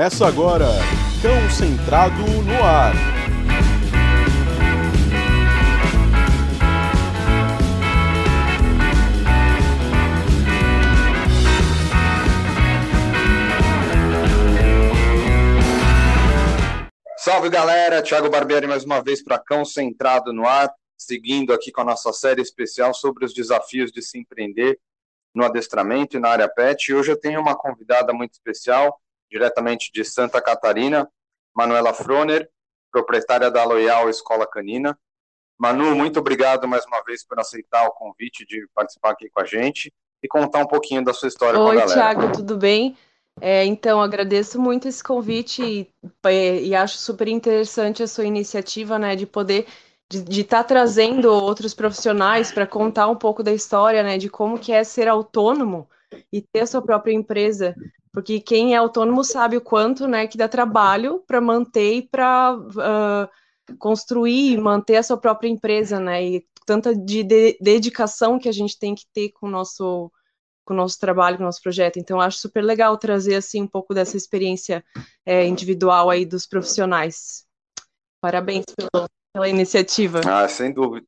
Começa agora, Cão Centrado no Ar. Salve galera, Thiago Barbieri mais uma vez para Cão Centrado no Ar, seguindo aqui com a nossa série especial sobre os desafios de se empreender no adestramento e na área pet. E hoje eu tenho uma convidada muito especial, diretamente de Santa Catarina, Manuela Froner, proprietária da Loyal Escola Canina. Manu, muito obrigado mais uma vez por aceitar o convite de participar aqui com a gente e contar um pouquinho da sua história Oi, com a galera. Oi, Thiago, tudo bem? É, então, agradeço muito esse convite e, é, e, acho super interessante a sua iniciativa, né, de poder de estar tá trazendo outros profissionais para contar um pouco da história, né, de como que é ser autônomo e ter a sua própria empresa, porque quem é autônomo sabe o quanto, né, que dá trabalho para manter e para uh, construir e manter a sua própria empresa, né, e tanta de, de dedicação que a gente tem que ter com o nosso com o nosso trabalho, com o nosso projeto. Então, acho super legal trazer assim um pouco dessa experiência é, individual aí dos profissionais. Parabéns pelo, pela iniciativa. Ah, sem dúvida.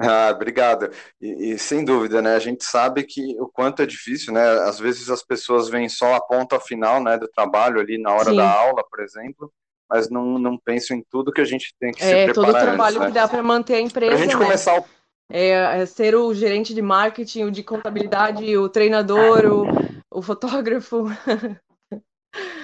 Ah, obrigado. E, e, sem dúvida, né? A gente sabe que o quanto é difícil, né? Às vezes as pessoas veem só a ponta final, né, do trabalho ali na hora Sim. da aula, por exemplo, mas não, não pensam em tudo que a gente tem que é, se preparar. É todo o trabalho antes, que dá para manter a empresa. Gente né? começar o é, é, ser o gerente de marketing, o de contabilidade, o treinador, o, o fotógrafo.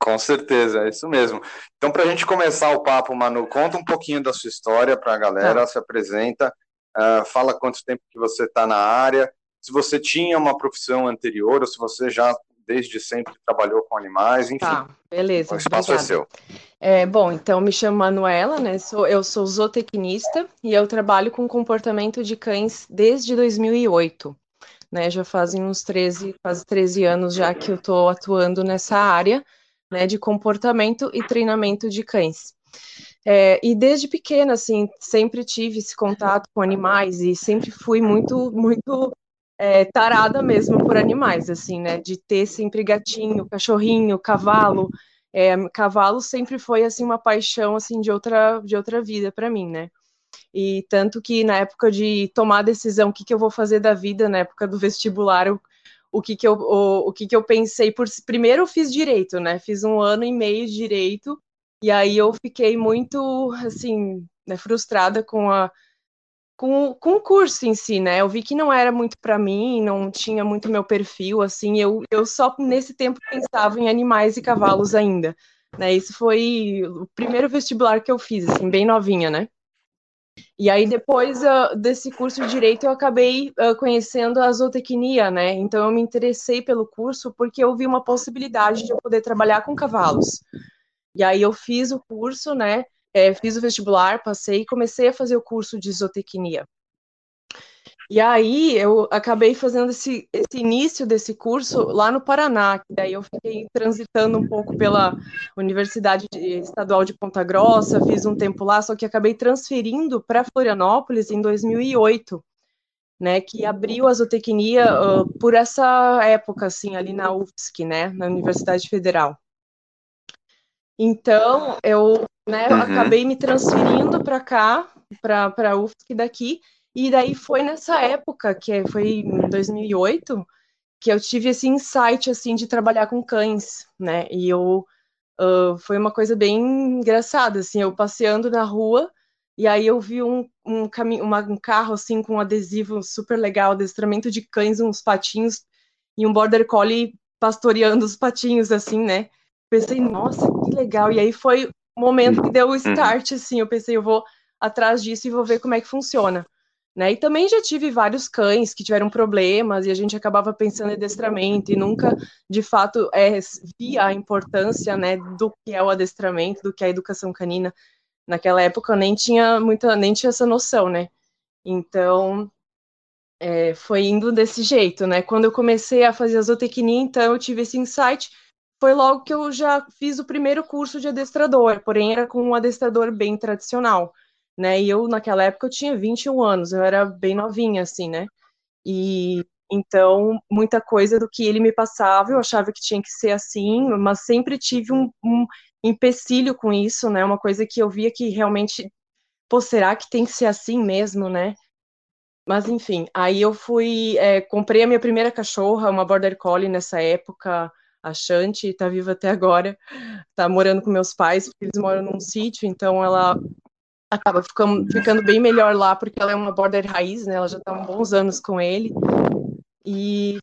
Com certeza, é isso mesmo. Então, para a gente começar o papo, Manu, conta um pouquinho da sua história para a galera, tá. se apresenta, uh, fala quanto tempo que você está na área, se você tinha uma profissão anterior ou se você já desde sempre trabalhou com animais, enfim. Tá, beleza. O espaço é obrigada. é seu. É, bom, então me chamo Manuela, né? Sou, eu sou zootecnista e eu trabalho com comportamento de cães desde 2008. Né, já fazem uns 13, quase 13 anos já que eu estou atuando nessa área né, de comportamento e treinamento de cães. É, e desde pequena, assim, sempre tive esse contato com animais e sempre fui muito, muito é, tarada mesmo por animais, assim, né, de ter sempre gatinho, cachorrinho, cavalo. É, cavalo sempre foi, assim, uma paixão, assim, de outra, de outra vida para mim, né. E tanto que na época de tomar a decisão, o que, que eu vou fazer da vida, na época do vestibular, eu o que, que eu, o, o que, que eu pensei por primeiro eu fiz direito, né? Fiz um ano e meio de direito e aí eu fiquei muito assim, né, frustrada com a com, com o curso em si, né? Eu vi que não era muito para mim, não tinha muito meu perfil, assim, eu, eu só nesse tempo pensava em animais e cavalos ainda, né? Isso foi o primeiro vestibular que eu fiz, assim, bem novinha, né? E aí, depois uh, desse curso de Direito, eu acabei uh, conhecendo a zootecnia, né? Então, eu me interessei pelo curso porque eu vi uma possibilidade de eu poder trabalhar com cavalos. E aí, eu fiz o curso, né? É, fiz o vestibular, passei e comecei a fazer o curso de zootecnia. E aí eu acabei fazendo esse, esse início desse curso lá no Paraná, que daí eu fiquei transitando um pouco pela Universidade Estadual de Ponta Grossa, fiz um tempo lá, só que acabei transferindo para Florianópolis em 2008, né, que abriu a zootecnia uh, por essa época, assim, ali na UFSC, né, na Universidade Federal. Então, eu né, uhum. acabei me transferindo para cá, para a UFSC daqui, e daí foi nessa época, que foi em 2008, que eu tive esse insight, assim, de trabalhar com cães, né? E eu... Uh, foi uma coisa bem engraçada, assim, eu passeando na rua, e aí eu vi um, um, caminho, uma, um carro, assim, com um adesivo super legal, adestramento de cães, uns patinhos, e um Border Collie pastoreando os patinhos, assim, né? Pensei, nossa, que legal. E aí foi o momento que deu o uhum. start, assim, eu pensei, eu vou atrás disso e vou ver como é que funciona. Né? E também já tive vários cães que tiveram problemas e a gente acabava pensando em adestramento e nunca, de fato, é, via a importância né, do que é o adestramento, do que é a educação canina. Naquela época eu nem tinha muita, nem tinha essa noção, né? Então, é, foi indo desse jeito, né? Quando eu comecei a fazer a zootecnia, então eu tive esse insight. Foi logo que eu já fiz o primeiro curso de adestrador, porém era com um adestrador bem tradicional né? E eu, naquela época, eu tinha 21 anos, eu era bem novinha, assim, né? E Então, muita coisa do que ele me passava, eu achava que tinha que ser assim, mas sempre tive um, um empecilho com isso, né? Uma coisa que eu via que realmente, pô, será que tem que ser assim mesmo, né? Mas enfim, aí eu fui, é, comprei a minha primeira cachorra, uma Border Collie nessa época, a Shanti, tá viva até agora, tá morando com meus pais, porque eles moram num sítio, então ela acaba ficando, ficando bem melhor lá, porque ela é uma Border raiz, né? Ela já tá há bons anos com ele. E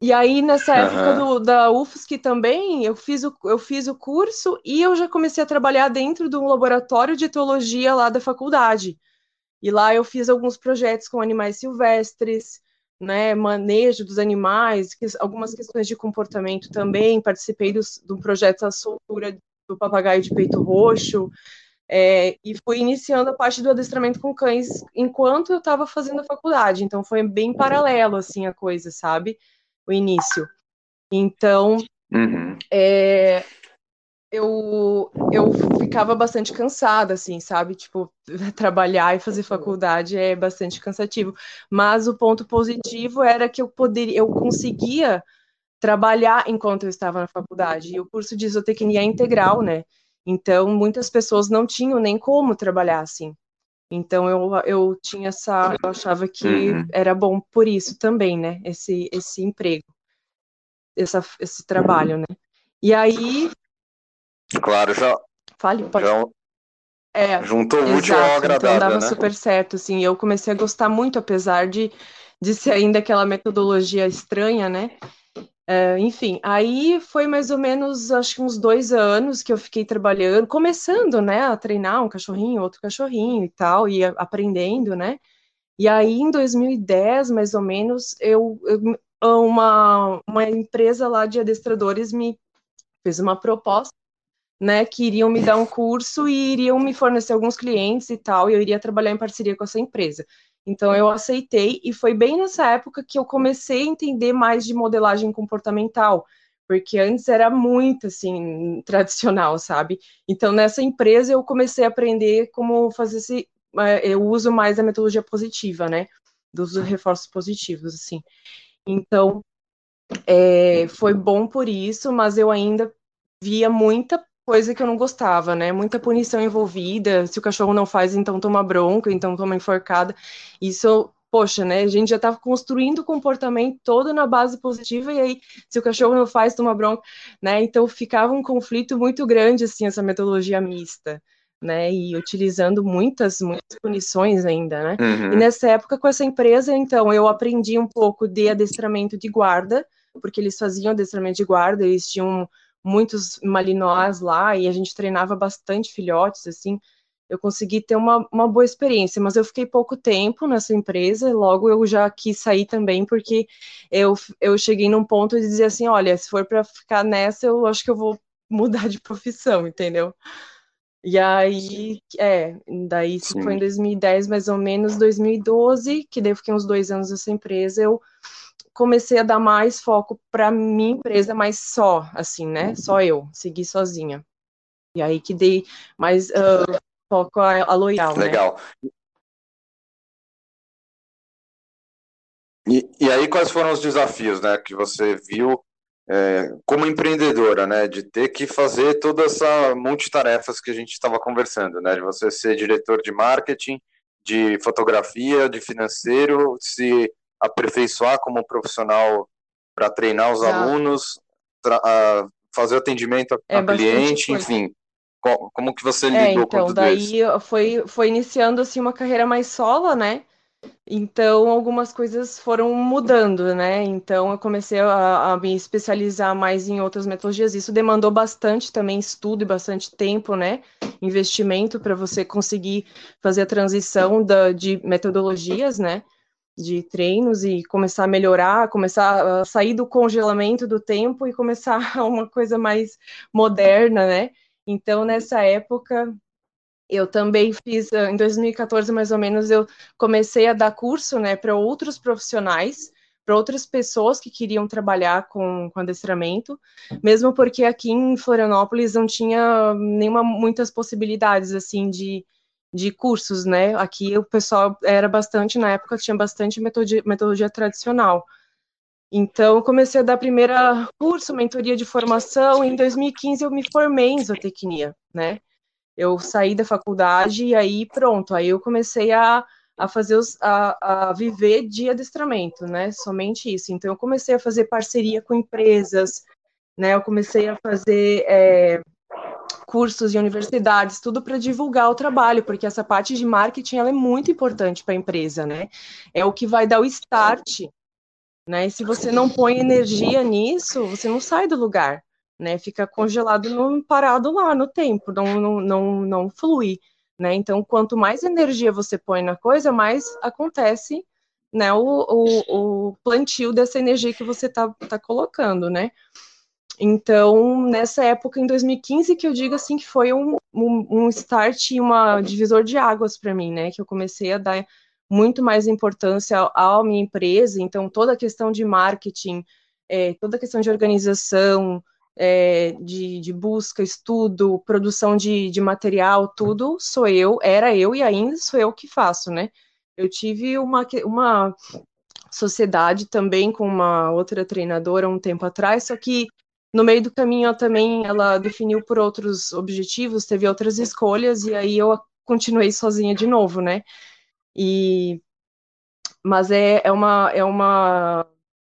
e aí, nessa uhum. época do, da UFSC também, eu fiz, o, eu fiz o curso e eu já comecei a trabalhar dentro de um laboratório de etologia lá da faculdade. E lá eu fiz alguns projetos com animais silvestres, né, manejo dos animais, que, algumas questões de comportamento também. Participei do, do projeto A Soltura do Papagaio de Peito Roxo. É, e fui iniciando a parte do adestramento com cães enquanto eu estava fazendo a faculdade. Então foi bem paralelo assim a coisa, sabe? o início. Então, uhum. é, eu, eu ficava bastante cansada, assim, sabe? Tipo, trabalhar e fazer faculdade é bastante cansativo. Mas o ponto positivo era que eu poderia, eu conseguia trabalhar enquanto eu estava na faculdade. E o curso de zootecnia é integral, né? Então, muitas pessoas não tinham nem como trabalhar assim. Então eu, eu tinha essa, eu achava que uhum. era bom por isso também, né? Esse, esse emprego, essa, esse trabalho, né? E aí. Claro, já. Fale, pode. Já, é, juntou o útil ao agradável. Então dava né? super certo, assim. Eu comecei a gostar muito, apesar de, de ser ainda aquela metodologia estranha, né? É, enfim, aí foi mais ou menos, acho que uns dois anos que eu fiquei trabalhando, começando, né, a treinar um cachorrinho, outro cachorrinho e tal, e aprendendo, né? E aí, em 2010, mais ou menos, eu, eu uma, uma empresa lá de adestradores me fez uma proposta, né, que iriam me dar um curso e iriam me fornecer alguns clientes e tal, e eu iria trabalhar em parceria com essa empresa. Então eu aceitei e foi bem nessa época que eu comecei a entender mais de modelagem comportamental, porque antes era muito assim tradicional, sabe? Então nessa empresa eu comecei a aprender como fazer esse é, eu uso mais a metodologia positiva, né? Dos reforços positivos, assim. Então é, foi bom por isso, mas eu ainda via muita coisa que eu não gostava, né? Muita punição envolvida. Se o cachorro não faz, então toma bronca, então toma enforcada. Isso, poxa, né? A gente já estava construindo o comportamento todo na base positiva e aí, se o cachorro não faz, toma bronca, né? Então ficava um conflito muito grande, assim, essa metodologia mista. Né, e utilizando muitas, muitas punições ainda, né? Uhum. E nessa época, com essa empresa, então, eu aprendi um pouco de adestramento de guarda, porque eles faziam adestramento de guarda, eles tinham muitos malinois lá e a gente treinava bastante filhotes, assim. Eu consegui ter uma, uma boa experiência, mas eu fiquei pouco tempo nessa empresa, logo eu já quis sair também, porque eu, eu cheguei num ponto de dizer assim: olha, se for para ficar nessa, eu acho que eu vou mudar de profissão, entendeu? E aí, é, daí se foi em 2010, mais ou menos, 2012, que daí eu fiquei uns dois anos nessa empresa, eu comecei a dar mais foco para minha empresa, mas só, assim, né? Só eu, seguir sozinha. E aí que dei mais uh, foco a, a né? Legal. Né? E, e aí, quais foram os desafios, né, que você viu é, como empreendedora, né, de ter que fazer toda essa multitarefas que a gente estava conversando, né, de você ser diretor de marketing, de fotografia, de financeiro, se aperfeiçoar como profissional para treinar os alunos, uh, fazer atendimento a, é, cliente, enfim. como que você é, lidou então, com tudo daí isso? Foi, foi iniciando assim uma carreira mais sola, né? Então, algumas coisas foram mudando, né? Então, eu comecei a, a, me especializar mais em outras metodologias. Isso demandou bastante também estudo e bastante tempo, né? Investimento para você conseguir fazer a transição da, de metodologias, né? De treinos e começar a melhorar, começar a sair do congelamento do tempo e começar uma coisa mais moderna, né? Então, nessa época, eu também fiz, ah, em 2014 mais ou menos, eu comecei a dar curso, né, para outros profissionais, para outras pessoas que queriam trabalhar com, com adestramento, mesmo porque aqui em Florianópolis não tinha nenhuma muitas possibilidades assim de de cursos, né? Aqui o pessoal era bastante, na época tinha bastante metodologia, metodologia tradicional, Então, comecei a dar primeira curso, mentoria de formação. Em 2015, eu me formei em zootecnia, né? Eu saí da faculdade e aí pronto, aí eu comecei a, a fazer os, a, a viver de adestramento, né? Somente isso. Então, eu comecei a fazer parceria com empresas, né? Eu comecei a fazer é, cursos e universidades, tudo para divulgar o trabalho, porque essa parte de marketing é muito importante para a empresa, né? É o que vai dar o start né? E se você não põe energia nisso, você não sai do lugar, né? Fica congelado, no, parado lá no tempo, não, não, não, não flui, né? Então, quanto mais energia você põe na coisa, mais acontece, né? O, o, o plantio dessa energia que você tá, tá colocando, né? Então, nessa época, em 2015, que eu digo assim que foi um, um, um start e uma divisor de águas para mim, né? Que eu comecei a dar muito mais importância à minha empresa, então toda a questão de marketing, é, toda a questão de organização, é, de, de, busca, estudo, produção de, de, material, tudo sou eu, era eu e ainda sou eu que faço, né? Eu tive uma, uma sociedade também com uma outra treinadora um tempo atrás, só que no meio do caminho também ela definiu por outros objetivos, teve outras escolhas, e aí eu continuei sozinha de novo, né? E mas é, é uma é uma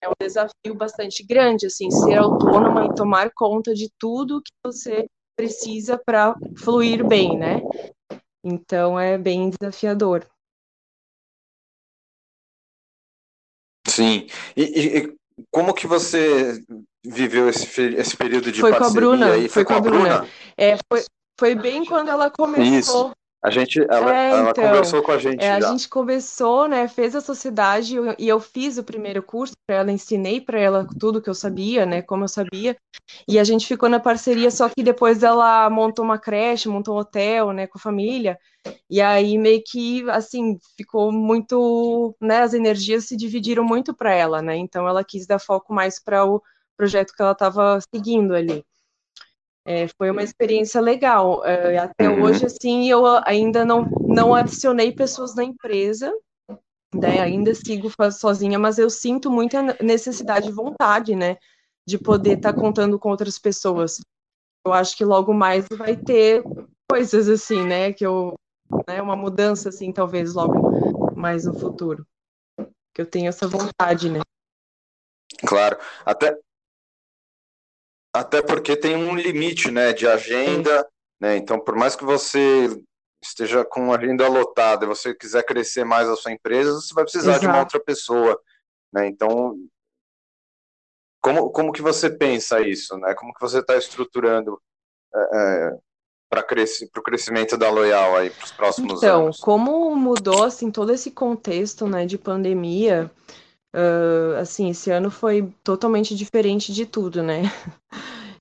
é um desafio bastante grande assim, ser autônoma e tomar conta de tudo que você precisa para fluir bem, né? Então é bem desafiador. Sim. E, e como que você viveu esse, esse período de foi parceria? Com a Bruna, aí? Foi, foi com a Bruna. Bruna. É, foi, foi bem quando ela começou. Isso. A gente, ela, é, ela então, conversou com a gente é. A gente conversou, né, fez a sociedade e eu fiz o primeiro curso para ela, ensinei para ela tudo que eu sabia, né, como eu sabia, e a gente ficou na parceria, só que depois ela montou uma creche, montou um hotel, né, com a família, e aí meio que, assim, ficou muito, né, as energias se dividiram muito para ela, né, então ela quis dar foco mais para o projeto que ela estava seguindo ali. É, foi uma experiência legal. É, até uhum. hoje, assim, eu ainda não, não adicionei pessoas na empresa, né? Ainda sigo sozinha, mas eu sinto muita necessidade e vontade, né? De poder estar tá contando com outras pessoas. Eu acho que logo mais vai ter coisas assim, né? Que eu, né? Uma mudança, assim, talvez logo mais no futuro. Que eu tenho essa vontade, né? Claro. Até, até porque tem um limite, né, de agenda, né? Então, por mais que você esteja com a agenda lotada e você quiser crescer mais a sua empresa, você vai precisar Exato. de uma outra pessoa, né? Então, como, como que você pensa isso, né? Como que você está estruturando é, é para crescer, o crescimento da Loyal aí para os próximos então, anos? Então, como mudou assim todo esse contexto, né, de pandemia, Uh, assim, esse ano foi totalmente diferente de tudo, né?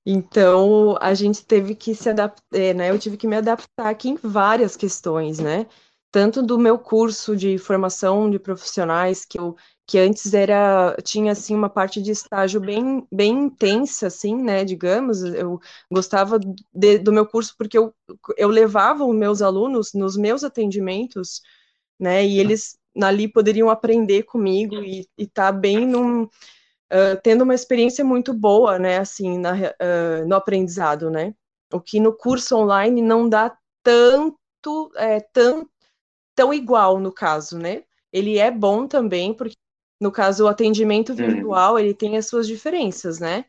Então, a gente teve que se adaptar, é, né? Eu tive que me adaptar aqui em várias questões, né? Tanto do meu curso de formação de profissionais, que eu que antes era tinha assim uma parte de estágio bem bem intensa assim né digamos eu gostava de, do meu curso porque eu, eu levava os meus alunos nos meus atendimentos né e eles ali poderiam aprender comigo e estar tá bem num, uh, tendo uma experiência muito boa, né, assim, na, uh, no aprendizado, né, o que no curso online não dá tanto, é, tão, tão igual no caso, né, ele é bom também, porque no caso o atendimento uhum. virtual, ele tem as suas diferenças, né,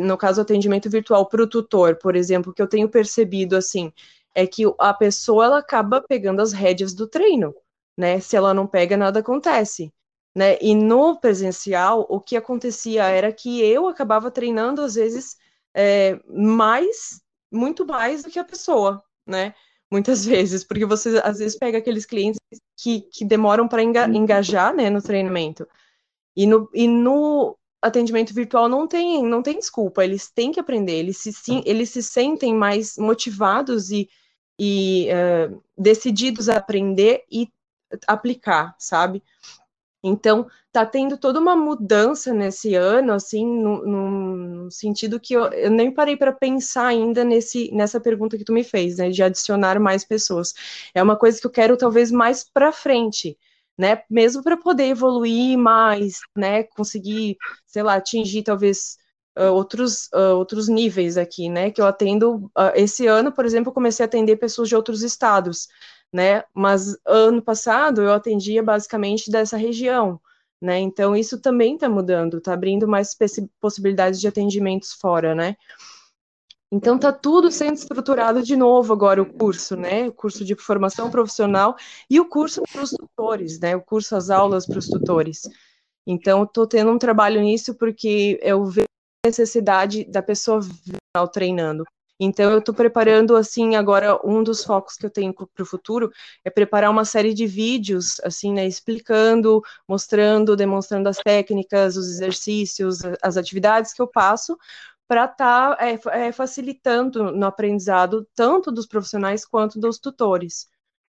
no caso o atendimento virtual para o tutor, por exemplo, que eu tenho percebido, assim, é que a pessoa, ela acaba pegando as rédeas do treino, né? Se ela não pega, nada acontece. Né? E no presencial, o que acontecia era que eu acabava treinando, às vezes, é, mais, muito mais do que a pessoa, né? Muitas vezes, porque você às vezes pega aqueles clientes que, que demoram para enga engajar né, no treinamento. E no, e no atendimento virtual não tem, não tem desculpa, eles têm que aprender, eles se, sim, eles se sentem mais motivados e, e uh, decididos a aprender e aplicar, sabe? Então, tá tendo toda uma mudança nesse ano, assim, no, sentido que eu, eu, nem parei para pensar ainda nesse, nessa pergunta que tu me fez, né, de adicionar mais pessoas. É uma coisa que eu quero talvez mais para frente, né? Mesmo para poder evoluir mais, né? Conseguir, sei lá, atingir talvez uh, outros, uh, outros níveis aqui, né? Que eu atendo uh, esse ano, por exemplo, comecei a atender pessoas de outros estados, né? Mas ano passado eu atendia basicamente dessa região, né? Então isso também está mudando, está abrindo mais possibilidades de atendimentos fora, né? Então tá tudo sendo estruturado de novo agora o curso, né? O curso de formação profissional e o curso para os tutores, né? O curso as aulas para os tutores. Então estou tendo um trabalho nisso porque eu vejo a necessidade da pessoa treinando. Então eu estou preparando assim agora um dos focos que eu tenho para o futuro é preparar uma série de vídeos assim, né, explicando, mostrando, demonstrando as técnicas, os exercícios, as atividades que eu passo para estar tá, é, é, facilitando no aprendizado tanto dos profissionais quanto dos tutores,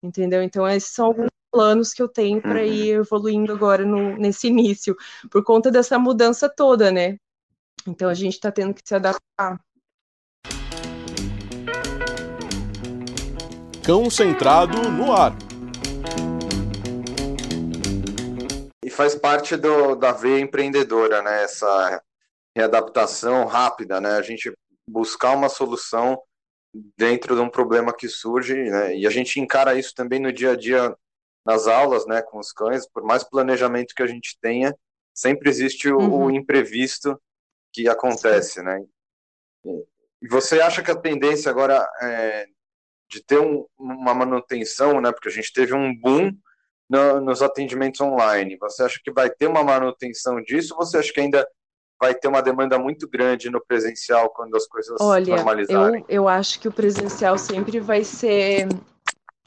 entendeu? Então esses são alguns planos que eu tenho para uhum. ir evoluindo agora no, nesse início, por conta dessa mudança toda, né? Então a gente está tendo que se adaptar. Cão centrado no ar. E faz parte do, da veia empreendedora, né? Essa readaptação rápida, né? A gente buscar uma solução dentro de um problema que surge, né? E a gente encara isso também no dia a dia nas aulas, né, com os cães. Por mais planejamento que a gente tenha, sempre existe o, uhum. o imprevisto que acontece, Sim. né? E você acha que a tendência agora é de ter um, uma manutenção, né? Porque a gente teve um boom no, nos atendimentos online. Você acha que vai ter uma manutenção disso? Ou você acha que ainda vai ter uma demanda muito grande no presencial quando as coisas Olha, normalizarem? Eu, eu acho que o presencial sempre vai ser,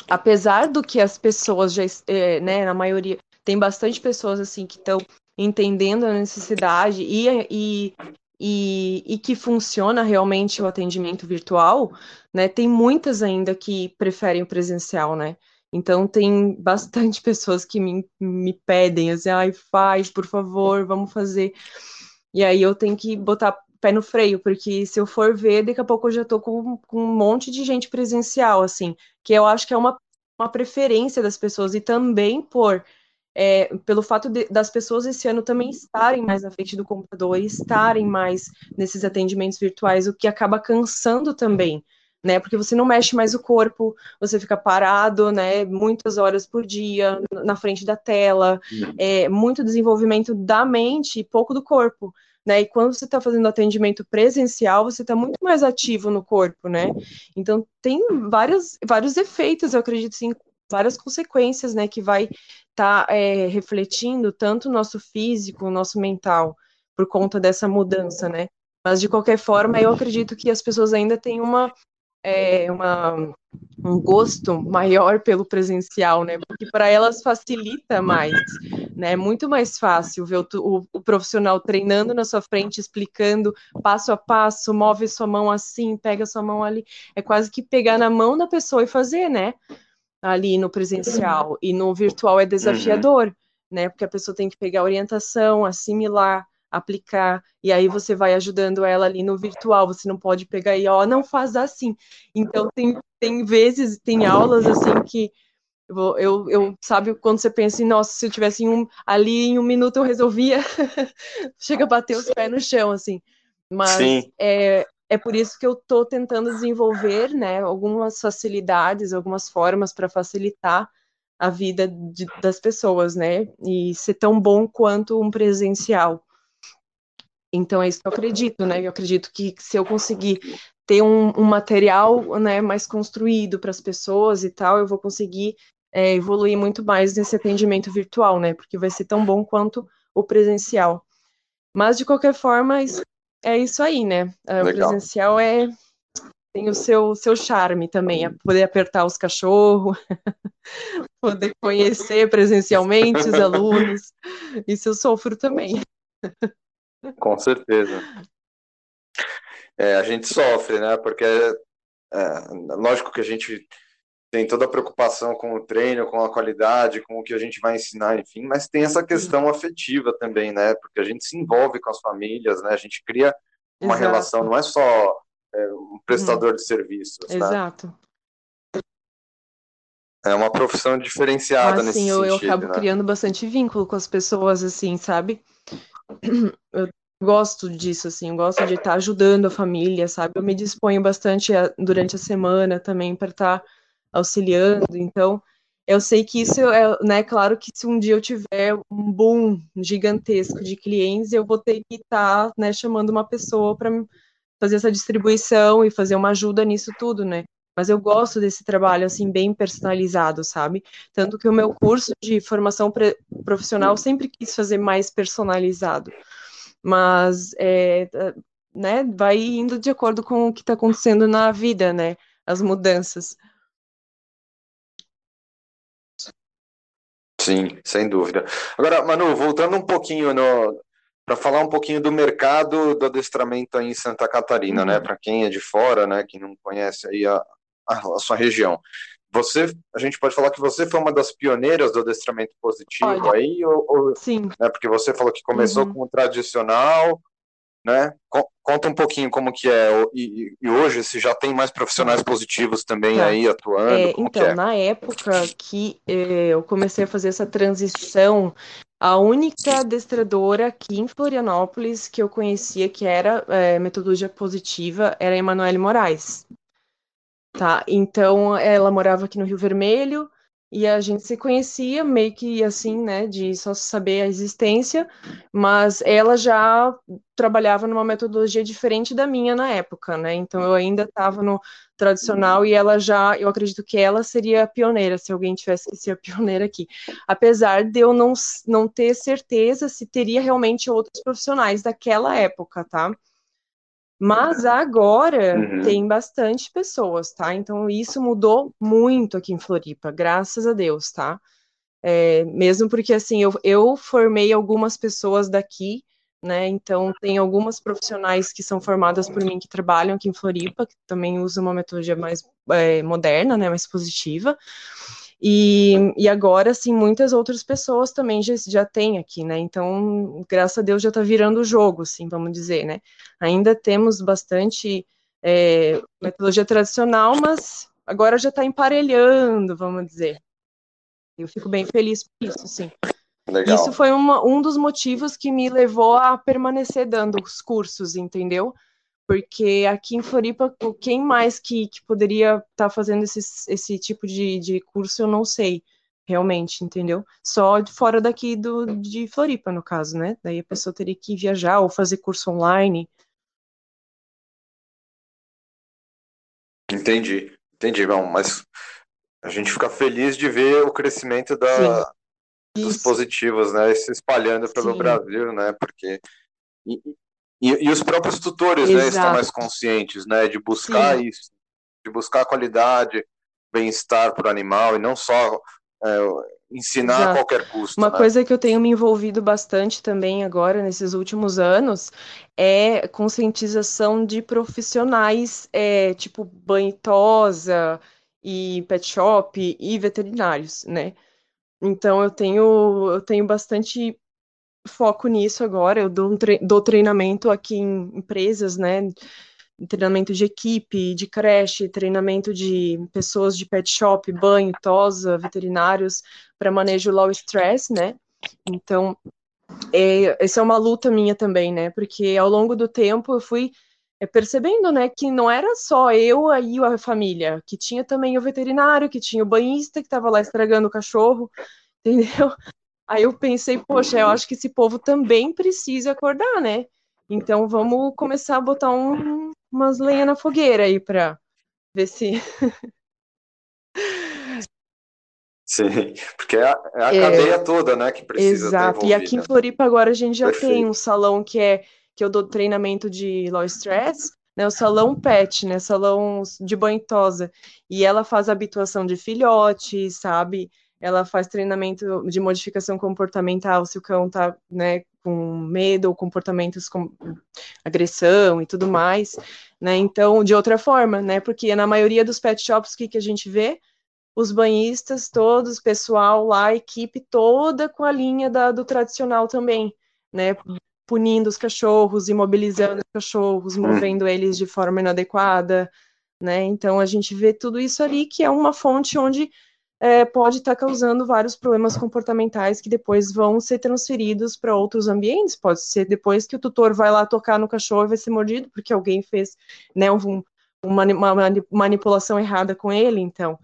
apesar do que as pessoas já, é, né, na maioria, tem bastante pessoas assim que estão entendendo a necessidade e, e, e, e, que funciona realmente o atendimento virtual, né? Tem muitas ainda que preferem o presencial, né? Então tem bastante pessoas que me, me pedem assim, ai, faz, por favor, vamos fazer. E aí eu tenho que botar pé no freio, porque se eu for ver, daqui a pouco eu já tô com, com um monte de gente presencial, assim, que eu acho que é uma, uma preferência das pessoas, e também por é, pelo fato de, das pessoas esse ano também estarem mais na frente do computador, estarem mais nesses atendimentos virtuais, o que acaba cansando também, né? Porque você não mexe mais o corpo, você fica parado, né? Muitas horas por dia na frente da tela, é, muito desenvolvimento da mente e pouco do corpo. Né, e quando você está fazendo atendimento presencial, você está muito mais ativo no corpo, né? Então tem vários, vários efeitos, eu acredito, sim, várias consequências, né, que vai estar tá, é, refletindo tanto o nosso físico, o nosso mental, por conta dessa mudança, né? Mas de qualquer forma, eu acredito que as pessoas ainda têm uma é, uma, um gosto maior pelo presencial, né? Porque para elas facilita mais, né? É muito mais fácil ver o, o, o, profissional treinando na sua frente, explicando passo a passo, move sua mão assim, pega sua mão ali. É quase que pegar na mão da pessoa e fazer, né? Ali no presencial. E no virtual é desafiador, uhum. né? Porque a pessoa tem que pegar orientação, assimilar aplicar, e aí você vai ajudando ela ali no virtual, você não pode pegar e, ó, não faz assim. Então, tem, tem vezes, tem aulas, assim, que eu, eu, eu sabe, quando você pensa em, nossa, se eu tivesse um, ali em um minuto eu resolvia, chega a bater os pés no chão, assim. Mas Sim. é, é por isso que eu estou tentando desenvolver, né, algumas facilidades, algumas formas para facilitar a vida de, das pessoas, né, e ser tão bom quanto um presencial. Então é isso que eu acredito, né? Eu acredito que se eu conseguir ter um, um material né, mais construído para as pessoas e tal, eu vou conseguir é, evoluir muito mais nesse atendimento virtual, né? Porque vai ser tão bom quanto o presencial. Mas de qualquer forma, é isso aí, né? É, o presencial é tem o seu, seu charme também, é poder apertar os cachorros, poder conhecer presencialmente os alunos. Isso eu sofro também. Com certeza. É, a gente sofre, né? Porque é, lógico que a gente tem toda a preocupação com o treino, com a qualidade, com o que a gente vai ensinar, enfim, mas tem essa questão afetiva também, né? Porque a gente se envolve com as famílias, né? A gente cria uma Exato. relação, não é só é, um prestador uhum. de serviços. Né? Exato. É uma profissão diferenciada ah, nesse sim, eu, sentido, eu acabo né? criando bastante vínculo com as pessoas, assim, sabe? Eu gosto disso, assim, eu gosto de estar ajudando a família, sabe? Eu me disponho bastante a, durante a semana também para estar auxiliando, então eu sei que isso é, né, claro que se um dia eu tiver um boom gigantesco de clientes, eu vou ter que estar, né, chamando uma pessoa para fazer essa distribuição e fazer uma ajuda nisso tudo, né? Mas eu gosto desse trabalho, assim, bem personalizado, sabe? Tanto que o meu curso de formação profissional sempre quis fazer mais personalizado. Mas, é, né, vai indo de acordo com o que está acontecendo na vida, né? As mudanças. Sim, sem dúvida. Agora, Manu, voltando um pouquinho no, para falar um pouquinho do mercado do adestramento aí em Santa Catarina, né? uhum. né? Para quem é de fora, né? Que não conhece aí a, a, a, sua região. Você, a gente pode falar que você foi uma das pioneiras do adestramento positivo Olha, aí, ou, ou, sim. Né, porque você falou que começou uhum. com o tradicional, né? Conta um pouquinho como que é e, e, hoje se já tem mais profissionais positivos também tá. aí atuando. É, então, é? na época que eh, eu comecei a fazer essa transição, a única adestradora aqui em Florianópolis que eu conhecia que era eh, metodologia positiva era a Emanuele Moraes. Tá, então ela morava aqui no Rio Vermelho e a gente se conhecia meio que assim, né, de só saber a existência, mas ela já trabalhava numa metodologia diferente da minha na época, né? Então eu ainda estava no tradicional e ela já, eu acredito que ela seria a pioneira, se alguém tivesse que ser a pioneira aqui. Apesar de eu não, não ter certeza se teria realmente outros profissionais daquela época, tá? Mas agora uhum. tem bastante pessoas, tá? Então isso mudou muito aqui em Floripa, graças a Deus, tá? É, mesmo porque assim, eu, eu formei algumas pessoas daqui, né? Então tem algumas profissionais que são formadas por mim que trabalham aqui em Floripa, que também usam uma metodologia mais é, moderna, né? Mais positiva. E, e agora, assim, muitas outras pessoas também já, já têm aqui, né? Então, graças a Deus já está virando o jogo, assim, vamos dizer, né? Ainda temos bastante é, metodologia tradicional, mas agora já está emparelhando, vamos dizer. Eu fico bem feliz por isso, sim. Legal. Isso foi uma, um dos motivos que me levou a permanecer dando os cursos, entendeu? Porque aqui em Floripa, quem mais que, que poderia estar tá fazendo esse, esse tipo de, de curso, eu não sei, realmente, entendeu? Só fora daqui do, de Floripa, no caso, né? Daí a pessoa teria que viajar ou fazer curso online. Entendi, entendi, bom, mas a gente fica feliz de ver o crescimento da, dos positivos, né, se espalhando pelo Sim. Brasil, né, porque e, e os próprios tutores né, estão mais conscientes né, de buscar Sim. isso, de buscar qualidade, bem-estar para o animal e não só é, ensinar Exato. a qualquer custo. Uma né? coisa que eu tenho me envolvido bastante também agora, nesses últimos anos, é conscientização de profissionais, é, tipo banho tosa e pet shop e veterinários, né? Então eu tenho, eu tenho bastante foco nisso agora. Eu dou, um tre dou treinamento aqui em empresas, né? Treinamento de equipe, de creche, treinamento de pessoas de pet shop, banho, tosa, veterinários, para manejo low stress, né? Então, é, essa é uma luta minha também, né? Porque ao longo do tempo eu fui é, percebendo, né, que não era só eu aí a família, que tinha também o veterinário, que tinha o banhista que estava lá estragando o cachorro, entendeu? Aí eu pensei, poxa, eu acho que esse povo também precisa acordar, né? Então vamos começar a botar um, umas lenhas na fogueira aí para ver se. Sim, porque é a, é a é, cadeia toda, né, que precisa Exato. E aqui em Floripa agora a gente já Perfeito. tem um salão que é que eu dou treinamento de low stress, né, o salão pet, né, salão de banho tosa, e ela faz habituação de filhote, sabe? Ela faz treinamento de modificação comportamental se o cão tá, né, com medo ou comportamentos com agressão e tudo mais, né? Então, de outra forma, né? Porque na maioria dos pet shops, o que, que a gente vê? Os banhistas todos, pessoal lá, a equipe toda com a linha da, do tradicional também, né? Punindo os cachorros, imobilizando os cachorros, movendo eles de forma inadequada, né? Então a gente vê tudo isso ali que é uma fonte onde é, pode estar tá causando vários problemas comportamentais que depois vão ser transferidos para outros ambientes. Pode ser depois que o tutor vai lá tocar no cachorro e vai ser mordido porque alguém fez né, um, uma, uma manipulação errada com ele. Então,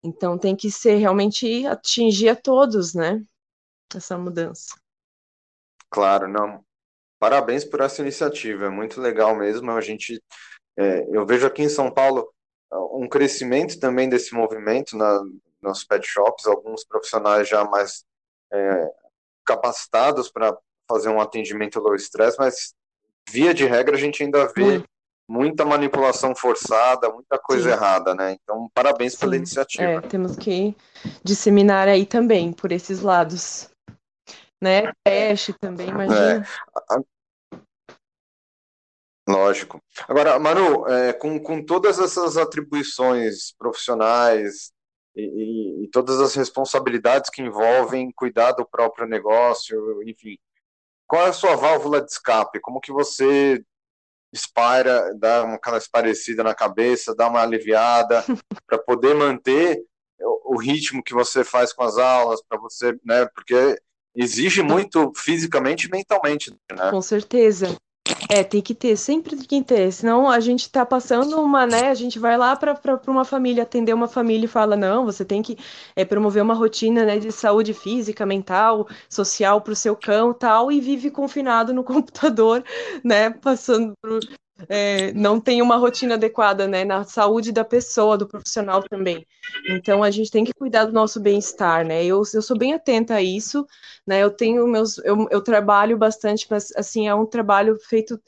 então tem que ser realmente atingir a todos, né? Essa mudança. Claro, não. Parabéns por essa iniciativa, é muito legal mesmo. A gente, é, eu vejo aqui em São Paulo um crescimento também desse movimento na, nos pet shops, alguns profissionais já mais é, capacitados para fazer um atendimento low stress, mas via de regra a gente ainda vê muita manipulação forçada, muita coisa Sim. errada, né? Então, parabéns Sim. pela iniciativa. É, temos que disseminar aí também por esses lados. Né? Peste também, imagina. É. Lógico. Agora, Manu, é, com, com todas essas atribuições profissionais e, e, e, todas as responsabilidades que envolvem cuidar do próprio negócio, enfim, qual é a sua válvula de escape? Como que você espara, dá uma aquela esparecida na cabeça, dá uma aliviada para poder manter o, o, ritmo que você faz com as aulas, para você, né? Porque exige muito fisicamente e mentalmente, né? Com certeza. É, tem que ter, sempre tem que ter, senão a gente tá passando uma, né, a gente vai lá para uma família, atender uma família e fala, não, você tem que é, promover uma rotina, né, de saúde física, mental, social para o seu cão tal, e vive confinado no computador, né, passando por, é, não tem uma rotina adequada, né, na saúde da pessoa, do profissional também. Então a gente tem que cuidar do nosso bem-estar, né? Eu, eu sou bem atenta a isso, né? Eu tenho meus, eu, eu trabalho bastante, mas assim é um trabalho feito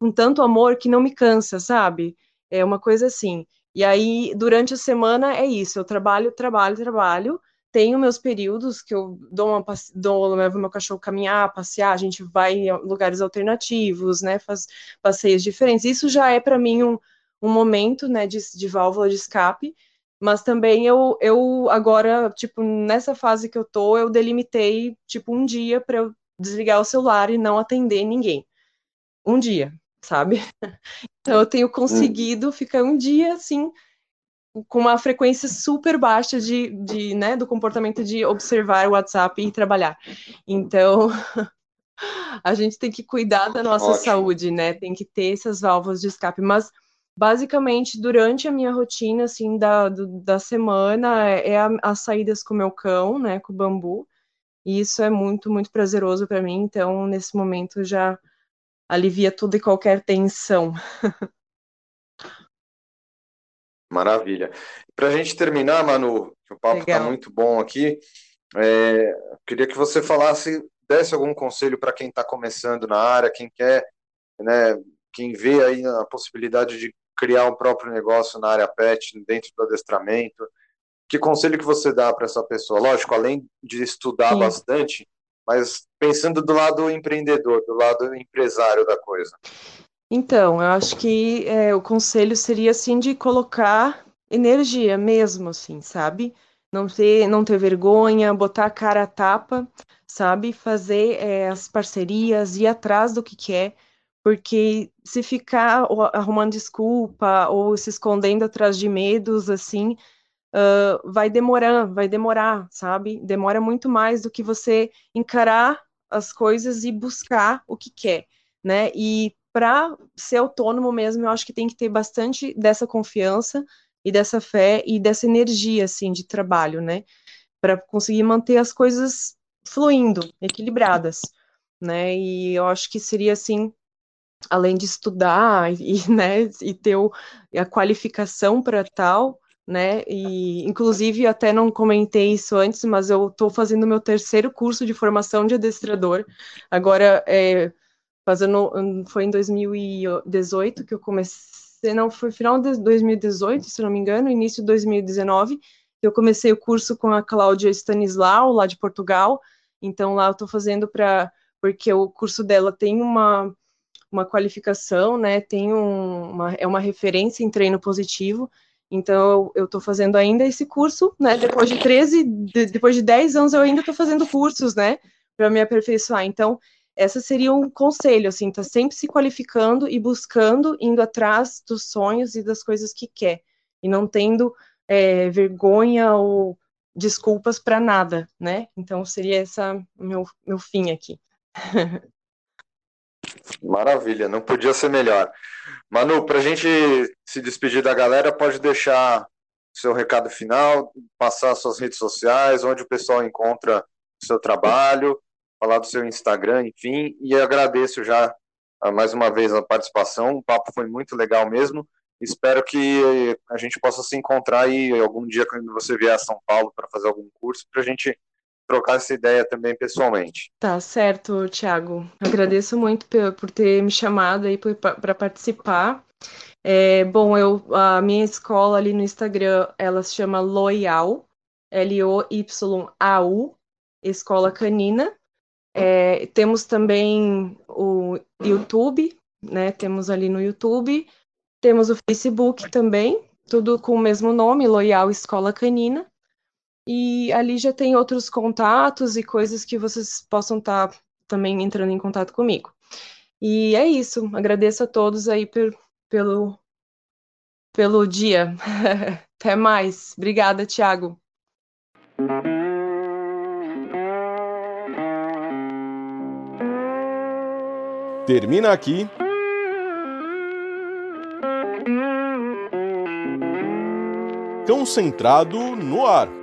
com tanto amor que não me cansa, sabe? É uma coisa assim. E aí durante a semana é isso, eu trabalho, trabalho, trabalho tenho meus períodos que eu dou uma dou, levo meu cachorro caminhar, passear, a gente vai em lugares alternativos, né, faz passeios diferentes. Isso já é para mim um, um momento, né, de, de válvula de escape, mas também eu, eu agora, tipo, nessa fase que eu tô, eu delimitei, tipo, um dia para eu desligar o celular e não atender ninguém. Um dia, sabe? Então eu tenho hum. conseguido ficar um dia assim com uma frequência super baixa de, de, né, do comportamento de observar o WhatsApp e trabalhar. Então, a gente tem que cuidar da nossa Ótimo. saúde, né? Tem que ter essas válvulas de escape. Mas, basicamente, durante a minha rotina, assim, da, do, da semana, é, é a, as saídas com o meu cão, né, com o bambu. E isso é muito, muito prazeroso para mim. Então, nesse momento, já alivia toda e qualquer tensão. Maravilha. Para a gente terminar, Manu, que o papo está muito bom aqui, é, queria que você falasse, desse algum conselho para quem está começando na área, quem quer, né, quem vê aí a possibilidade de criar um próprio negócio na área pet, dentro do adestramento. Que conselho que você dá para essa pessoa? Lógico, além de estudar Sim. bastante, mas pensando do lado empreendedor, do lado empresário da coisa. Então, eu acho que é, o conselho seria assim de colocar energia mesmo, assim, sabe? Não ter, não ter vergonha, botar a cara a tapa, sabe? Fazer é, as parcerias, ir atrás do que quer, porque se ficar arrumando desculpa ou se escondendo atrás de medos, assim, uh, vai demorar, vai demorar, sabe? Demora muito mais do que você encarar as coisas e buscar o que quer, né? E para ser autônomo mesmo, eu acho que tem que ter bastante dessa confiança e dessa fé e dessa energia, assim, de trabalho, né? Para conseguir manter as coisas fluindo, equilibradas, né? E eu acho que seria, assim, além de estudar e, né, e ter o, a qualificação para tal, né? E inclusive até não comentei isso antes, mas eu estou fazendo meu terceiro curso de formação de adestrador. Agora é, fazendo foi em 2018 que eu comecei, não foi final de 2018, se não me engano, início de 2019, eu comecei o curso com a Cláudia Stanislau lá de Portugal. Então lá eu estou fazendo para porque o curso dela tem uma uma qualificação, né? Tem um, uma é uma referência em treino positivo. Então, eu estou fazendo ainda esse curso, né? Depois de 13, de, depois de 10 anos, eu ainda estou fazendo cursos, né? Para me aperfeiçoar. Então, essa seria um conselho, assim, tá sempre se qualificando e buscando, indo atrás dos sonhos e das coisas que quer, e não tendo é, vergonha ou desculpas para nada, né? Então seria essa meu, meu fim aqui. Maravilha, não podia ser melhor. Manu, para a gente se despedir da galera, pode deixar seu recado final, passar suas redes sociais, onde o pessoal encontra o seu trabalho, falar do seu Instagram, enfim, e agradeço já ah, mais uma vez a participação, o papo foi muito legal mesmo. Espero que a gente possa se encontrar aí algum dia quando você vier a São Paulo para fazer algum curso, para a gente trocar essa ideia também pessoalmente. Tá certo, Thiago. Agradeço muito por ter me chamado aí para participar. É, bom, eu a minha escola ali no Instagram, ela se chama Loyal, L-O-Y-A-U, Escola Canina. É, temos também o YouTube, né? Temos ali no YouTube. Temos o Facebook também, tudo com o mesmo nome, Loyal Escola Canina. E ali já tem outros contatos e coisas que vocês possam estar tá também entrando em contato comigo. E é isso. Agradeço a todos aí por, pelo, pelo dia. Até mais. Obrigada, Thiago. Termina aqui. Concentrado no ar.